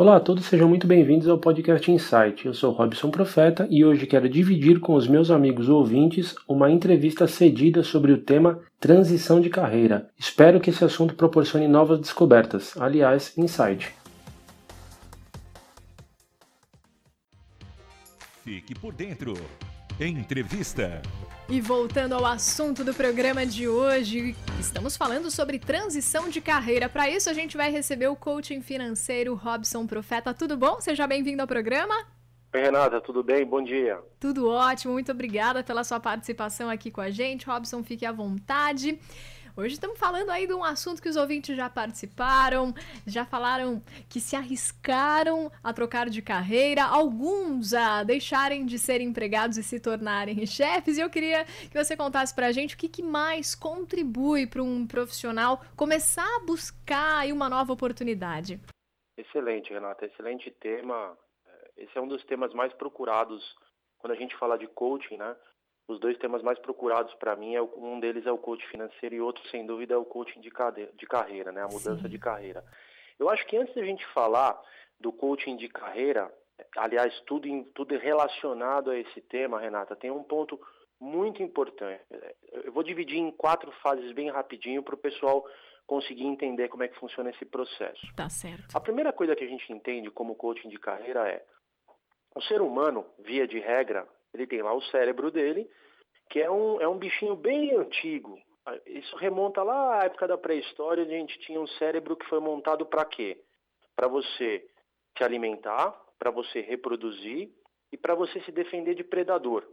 Olá a todos, sejam muito bem-vindos ao podcast Insight. Eu sou Robson Profeta e hoje quero dividir com os meus amigos ouvintes uma entrevista cedida sobre o tema transição de carreira. Espero que esse assunto proporcione novas descobertas. Aliás, Insight. Fique por dentro. Entrevista. E voltando ao assunto do programa de hoje, estamos falando sobre transição de carreira. Para isso, a gente vai receber o coaching financeiro Robson Profeta. Tudo bom? Seja bem-vindo ao programa. Oi, Renata, tudo bem? Bom dia. Tudo ótimo, muito obrigada pela sua participação aqui com a gente. Robson, fique à vontade. Hoje estamos falando aí de um assunto que os ouvintes já participaram, já falaram que se arriscaram a trocar de carreira, alguns a deixarem de ser empregados e se tornarem chefes. E eu queria que você contasse para a gente o que, que mais contribui para um profissional começar a buscar uma nova oportunidade. Excelente, Renata, excelente tema. Esse é um dos temas mais procurados quando a gente fala de coaching, né? Os dois temas mais procurados para mim, é um deles é o coaching financeiro e outro, sem dúvida, é o coaching de, cadeira, de carreira, né? a mudança Sim. de carreira. Eu acho que antes da gente falar do coaching de carreira, aliás, tudo, tudo relacionado a esse tema, Renata, tem um ponto muito importante. Eu vou dividir em quatro fases bem rapidinho para o pessoal conseguir entender como é que funciona esse processo. Tá certo. A primeira coisa que a gente entende como coaching de carreira é o ser humano, via de regra, ele tem lá o cérebro dele, que é um, é um bichinho bem antigo. Isso remonta lá à época da pré-história, a gente tinha um cérebro que foi montado para quê? Para você se alimentar, para você reproduzir e para você se defender de predador.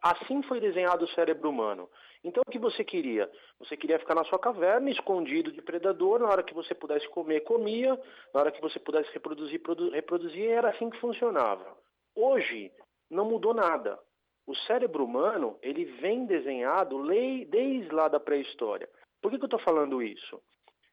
Assim foi desenhado o cérebro humano. Então o que você queria? Você queria ficar na sua caverna, escondido de predador, na hora que você pudesse comer, comia, na hora que você pudesse reproduzir, reproduzir, era assim que funcionava. Hoje, não mudou nada. O cérebro humano, ele vem desenhado desde lá da pré-história. Por que, que eu estou falando isso?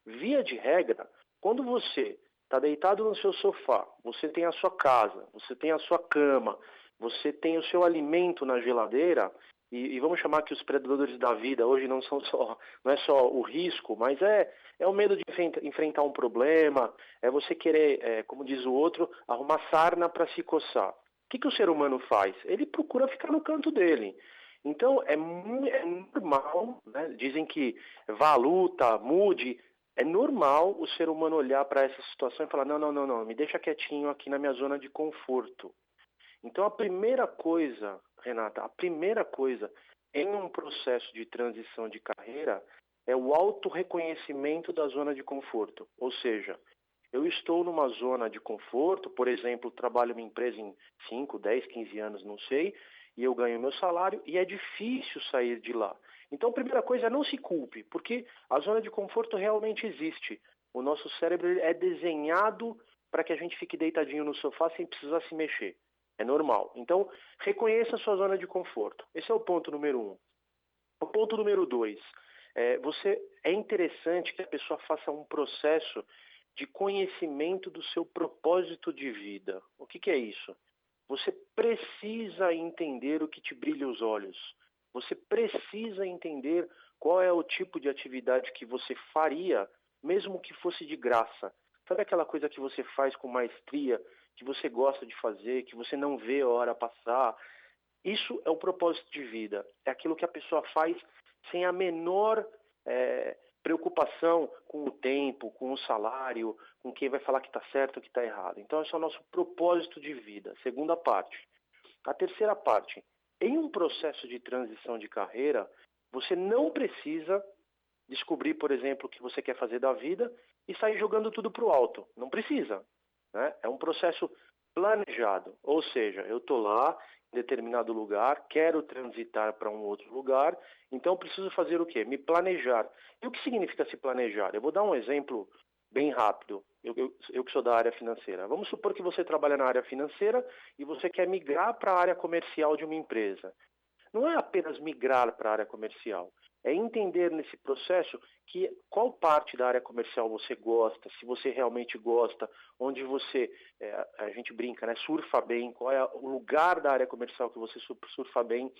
Via de regra, quando você está deitado no seu sofá, você tem a sua casa, você tem a sua cama, você tem o seu alimento na geladeira, e, e, vamos chamar que os predadores da vida hoje não são só, não é só o risco, mas é, é o medo de enfrentar um problema, é você querer, é, como diz o outro, arrumar sarna para se coçar que, que o ser humano faz? Ele procura ficar no canto dele. Então, é, é normal, né? dizem que vá à luta, mude, é normal o ser humano olhar para essa situação e falar: não, não, não, não, me deixa quietinho aqui na minha zona de conforto. Então, a primeira coisa, Renata, a primeira coisa em um processo de transição de carreira é o autorreconhecimento da zona de conforto. Ou seja, eu estou numa zona de conforto, por exemplo, trabalho uma empresa em 5, 10, 15 anos, não sei, e eu ganho meu salário e é difícil sair de lá. Então, a primeira coisa é não se culpe, porque a zona de conforto realmente existe. O nosso cérebro é desenhado para que a gente fique deitadinho no sofá sem precisar se mexer. É normal. Então, reconheça a sua zona de conforto. Esse é o ponto número um. O ponto número dois, é, você, é interessante que a pessoa faça um processo de conhecimento do seu propósito de vida. O que, que é isso? Você precisa entender o que te brilha os olhos. Você precisa entender qual é o tipo de atividade que você faria, mesmo que fosse de graça. Sabe aquela coisa que você faz com maestria, que você gosta de fazer, que você não vê a hora passar? Isso é o propósito de vida. É aquilo que a pessoa faz sem a menor é, preocupação com o tempo, com o salário, com quem vai falar que está certo ou que está errado. Então, esse é o nosso propósito de vida. Segunda parte. A terceira parte. Em um processo de transição de carreira, você não precisa descobrir, por exemplo, o que você quer fazer da vida e sair jogando tudo para o alto. Não precisa. Né? É um processo planejado. Ou seja, eu estou lá, determinado lugar, quero transitar para um outro lugar, então preciso fazer o quê? Me planejar. E o que significa se planejar? Eu vou dar um exemplo bem rápido. Eu, eu, eu, que sou da área financeira. Vamos supor que você trabalha na área financeira e você quer migrar para a área comercial de uma empresa. Não é apenas migrar para a área comercial, é entender nesse processo que qual parte da área comercial você gosta, se você realmente gosta, onde você, é, a gente brinca, né, surfa bem, qual é o lugar da área comercial que você surfa bem,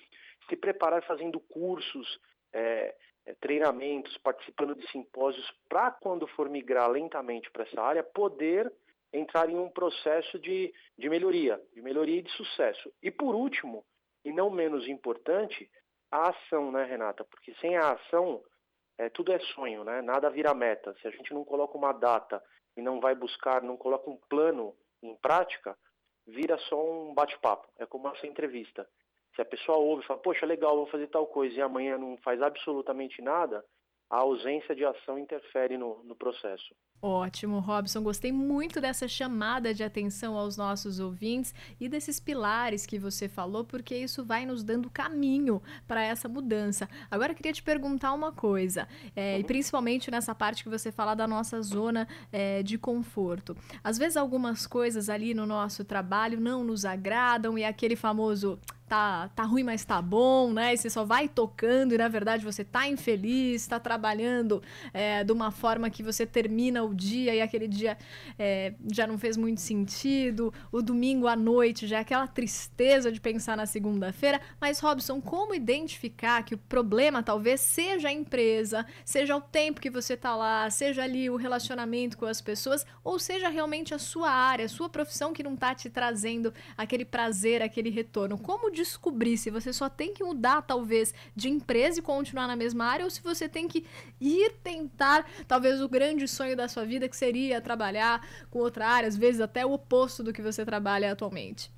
se preparar fazendo cursos, é, é, treinamentos, participando de simpósios, para quando for migrar lentamente para essa área, poder entrar em um processo de, de melhoria, de melhoria e de sucesso. E por último, e não menos importante, a ação, né, Renata? Porque sem a ação, é, tudo é sonho, né? Nada vira meta. Se a gente não coloca uma data e não vai buscar, não coloca um plano em prática, vira só um bate-papo. É como essa entrevista. Se a pessoa ouve e fala, poxa, legal, vou fazer tal coisa, e amanhã não faz absolutamente nada, a ausência de ação interfere no, no processo. Ótimo, Robson. Gostei muito dessa chamada de atenção aos nossos ouvintes e desses pilares que você falou, porque isso vai nos dando caminho para essa mudança. Agora, eu queria te perguntar uma coisa, é, uhum. e principalmente nessa parte que você fala da nossa zona é, de conforto. Às vezes, algumas coisas ali no nosso trabalho não nos agradam e aquele famoso tá, tá ruim, mas tá bom, né? E você só vai tocando e na verdade você tá infeliz, tá trabalhando é, de uma forma que você termina o dia e aquele dia é, já não fez muito sentido, o domingo à noite já é aquela tristeza de pensar na segunda-feira. Mas, Robson, como identificar que o problema talvez seja a empresa, seja o tempo que você tá lá, seja ali o relacionamento com as pessoas, ou seja realmente a sua área, a sua profissão que não tá te trazendo aquele prazer, aquele retorno? Como descobrir se você só tem que mudar, talvez, de empresa e continuar na mesma área, ou se você tem que ir tentar, talvez, o grande sonho da sua vida, que seria trabalhar com outra área, às vezes até o oposto do que você trabalha atualmente?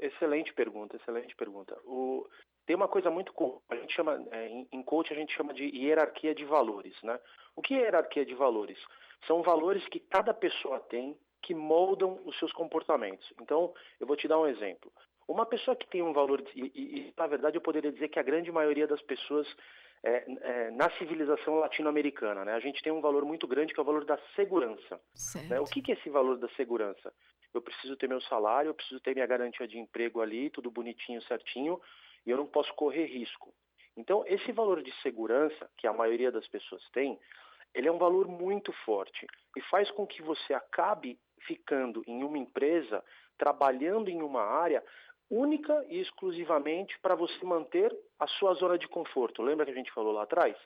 Excelente pergunta, excelente pergunta. O, tem uma coisa muito comum, a gente chama, é, em coach a gente chama de hierarquia de valores, né? O que é hierarquia de valores? São valores que cada pessoa tem que moldam os seus comportamentos. Então, eu vou te dar um exemplo. Uma pessoa que tem um valor, e, e, e na verdade eu poderia dizer que a grande maioria das pessoas é, é, na civilização latino-americana. Né? A gente tem um valor muito grande que é o valor da segurança. Né? O que, que é esse valor da segurança? Eu preciso ter meu salário, eu preciso ter minha garantia de emprego ali, tudo bonitinho, certinho, e eu não posso correr risco. Então, esse valor de segurança, que a maioria das pessoas tem, ele é um valor muito forte e faz com que você acabe ficando em uma empresa, trabalhando em uma área única e exclusivamente para você manter a sua zona de conforto. Lembra que a gente falou lá atrás?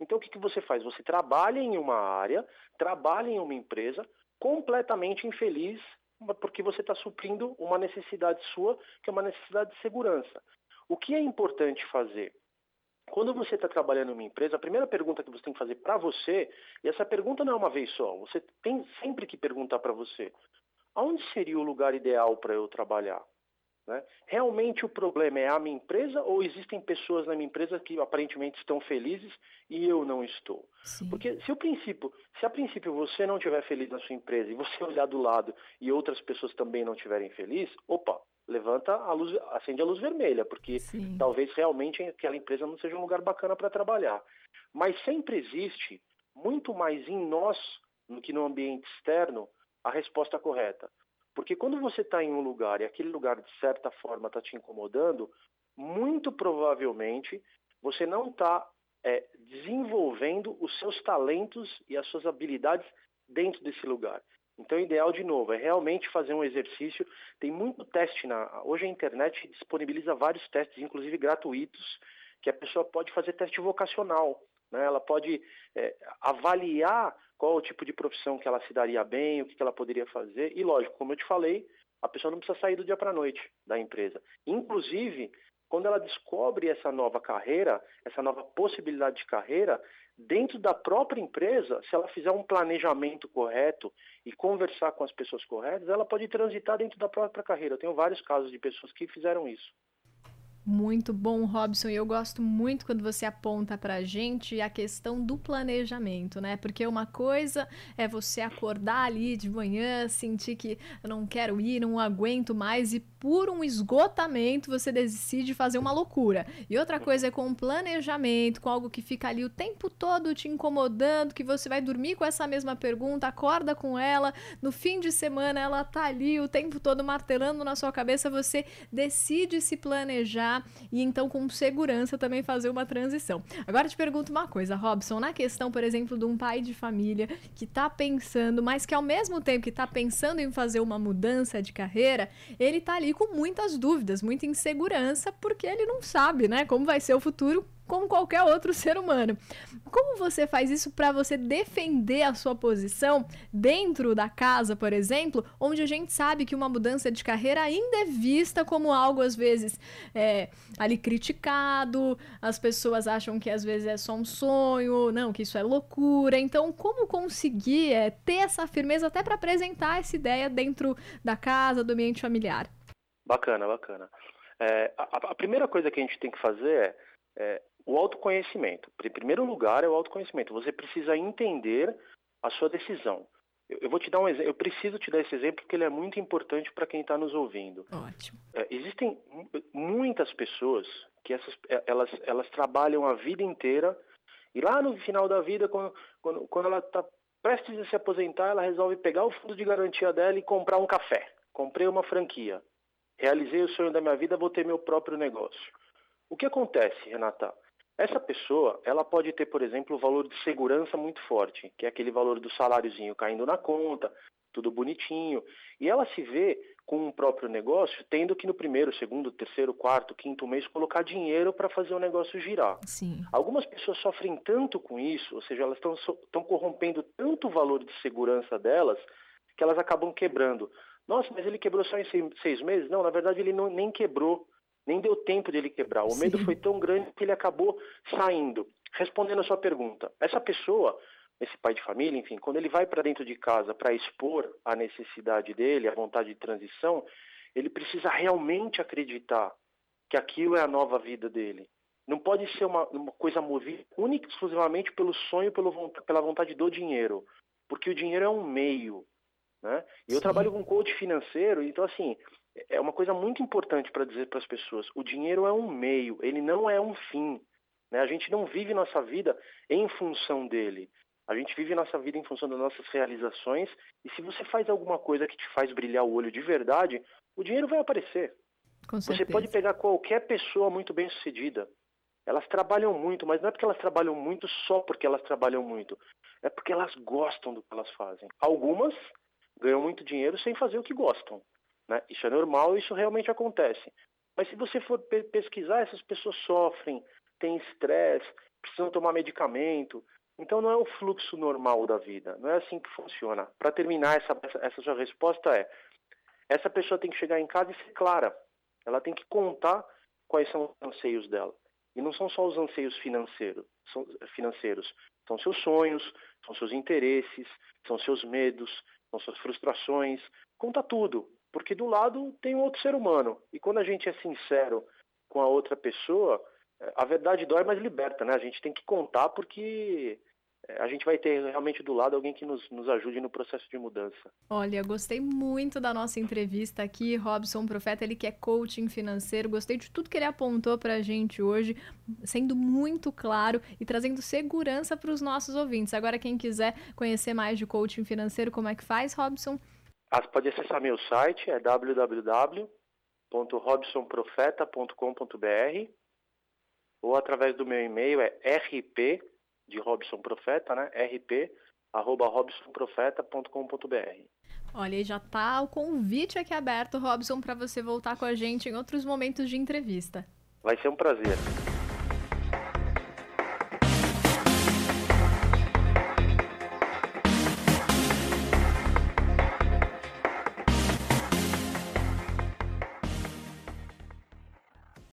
Então o que, que você faz? Você trabalha em uma área, trabalha em uma empresa completamente infeliz porque você está suprindo uma necessidade sua, que é uma necessidade de segurança. O que é importante fazer? Quando você está trabalhando em uma empresa, a primeira pergunta que você tem que fazer para você, e essa pergunta não é uma vez só, você tem sempre que perguntar para você, aonde seria o lugar ideal para eu trabalhar? Né? Realmente o problema é a minha empresa ou existem pessoas na minha empresa que aparentemente estão felizes e eu não estou? Sim. Porque se o princípio, se a princípio você não estiver feliz na sua empresa e você olhar do lado e outras pessoas também não estiverem felizes, opa, levanta a luz, acende a luz vermelha, porque Sim. talvez realmente aquela empresa não seja um lugar bacana para trabalhar. Mas sempre existe muito mais em nós do que no ambiente externo a resposta correta. Porque quando você está em um lugar e aquele lugar de certa forma está te incomodando, muito provavelmente você não está é, desenvolvendo os seus talentos e as suas habilidades dentro desse lugar. Então, o ideal, de novo, é realmente fazer um exercício. Tem muito teste na. Hoje a internet disponibiliza vários testes, inclusive gratuitos, que a pessoa pode fazer teste vocacional. Né? Ela pode é, avaliar qual o tipo de profissão que ela se daria bem, o que, ela poderia fazer. E lógico, como eu te falei, a pessoa não precisa sair do dia para a noite da empresa. Inclusive, quando ela descobre essa nova carreira, essa nova possibilidade de carreira, dentro da própria empresa, se ela fizer um planejamento correto e conversar com as pessoas corretas, ela pode transitar dentro da própria carreira. Eu tenho vários casos de pessoas que fizeram isso. Muito bom, Robson. E eu gosto muito quando você aponta pra gente a questão do planejamento, né? Porque uma coisa é você acordar ali de manhã, sentir que eu não quero ir, não aguento mais e por um esgotamento você decide fazer uma loucura. E outra coisa é com um planejamento, com algo que fica ali o tempo todo te incomodando, que você vai dormir com essa mesma pergunta, acorda com ela, no fim de semana ela tá ali o tempo todo martelando na sua cabeça, você decide se planejar e então com segurança também fazer uma transição. Agora te pergunto uma coisa, Robson, na questão, por exemplo, de um pai de família que está pensando, mas que ao mesmo tempo que está pensando em fazer uma mudança de carreira, ele está ali com muitas dúvidas, muita insegurança, porque ele não sabe, né, como vai ser o futuro como qualquer outro ser humano. Como você faz isso para você defender a sua posição dentro da casa, por exemplo, onde a gente sabe que uma mudança de carreira ainda é vista como algo às vezes é, ali criticado, as pessoas acham que às vezes é só um sonho, não, que isso é loucura. Então, como conseguir é, ter essa firmeza até para apresentar essa ideia dentro da casa, do ambiente familiar? Bacana, bacana. É, a, a, primeira coisa que a gente tem que fazer é, é o autoconhecimento. Em primeiro lugar é o autoconhecimento. Você precisa entender a sua decisão. Eu, eu vou te dar um exemplo. Eu preciso te dar esse exemplo porque ele é muito importante para quem está nos ouvindo. Ótimo. É, existem muitas pessoas que essas, é, elas, elas trabalham a vida inteira e lá no final da vida, quando, quando, quando ela está prestes a se aposentar, ela resolve pegar o fundo de garantia dela e comprar um café. Comprei uma franquia. Realizei o sonho da minha vida, vou ter meu próprio negócio. O que acontece, Renata? Essa pessoa, ela pode ter, por exemplo, o valor de segurança muito forte, que é aquele valor do saláriozinho caindo na conta, tudo bonitinho, e ela se vê com um próprio negócio, tendo que no primeiro, segundo, terceiro, quarto, quinto mês colocar dinheiro para fazer o negócio girar. Sim. Algumas pessoas sofrem tanto com isso, ou seja, elas estão corrompendo tanto o valor de segurança delas, que elas acabam quebrando. Nossa, mas ele quebrou só em seis, seis meses? Não, na verdade ele não, nem quebrou nem deu tempo de ele quebrar. O Sim. medo foi tão grande que ele acabou saindo. Respondendo a sua pergunta, essa pessoa, esse pai de família, enfim, quando ele vai para dentro de casa para expor a necessidade dele, a vontade de transição, ele precisa realmente acreditar que aquilo é a nova vida dele. Não pode ser uma, uma coisa movida única e exclusivamente pelo sonho, pelo, pela vontade do dinheiro. Porque o dinheiro é um meio. Né? E eu trabalho com coach financeiro, então assim, é uma coisa muito importante para dizer para as pessoas: o dinheiro é um meio, ele não é um fim. Né? A gente não vive nossa vida em função dele. A gente vive nossa vida em função das nossas realizações. E se você faz alguma coisa que te faz brilhar o olho de verdade, o dinheiro vai aparecer. você pode pegar qualquer pessoa muito bem sucedida. Elas trabalham muito, mas não é porque elas trabalham muito só porque elas trabalham muito. É porque elas gostam do que elas fazem. Algumas ganham muito dinheiro sem fazer o que gostam. Né? Isso é normal, isso realmente acontece. Mas se você for pesquisar, essas pessoas sofrem, têm estresse, precisam tomar medicamento. Então não é o fluxo normal da vida, não é assim que funciona. Para terminar, essa, essa sua resposta é: essa pessoa tem que chegar em casa e ser clara. Ela tem que contar quais são os anseios dela. E não são só os anseios financeiros, são, financeiros. São seus sonhos, são seus interesses, são seus medos, são suas frustrações. Conta tudo porque do lado tem um outro ser humano. E quando a gente é sincero com a outra pessoa, é, a verdade dói, mas liberta, né? A gente tem que contar porque é, a gente vai ter realmente do lado alguém que nos, nos ajude no processo de mudança. Olha, gostei muito da nossa entrevista aqui, Robson Profeta, ele que é coaching financeiro, gostei de tudo que ele apontou para a gente hoje, sendo muito claro e trazendo segurança para os nossos ouvintes. Agora, quem quiser conhecer mais de coaching financeiro, como é que faz, Robson? Ah, pode acessar meu site, é www.robsonprofeta.com.br ou através do meu e-mail é rp de Robson Profeta, né? rp arroba robsonprofeta.com.br. Olha, já tá o convite aqui aberto, Robson, para você voltar com a gente em outros momentos de entrevista. Vai ser um prazer.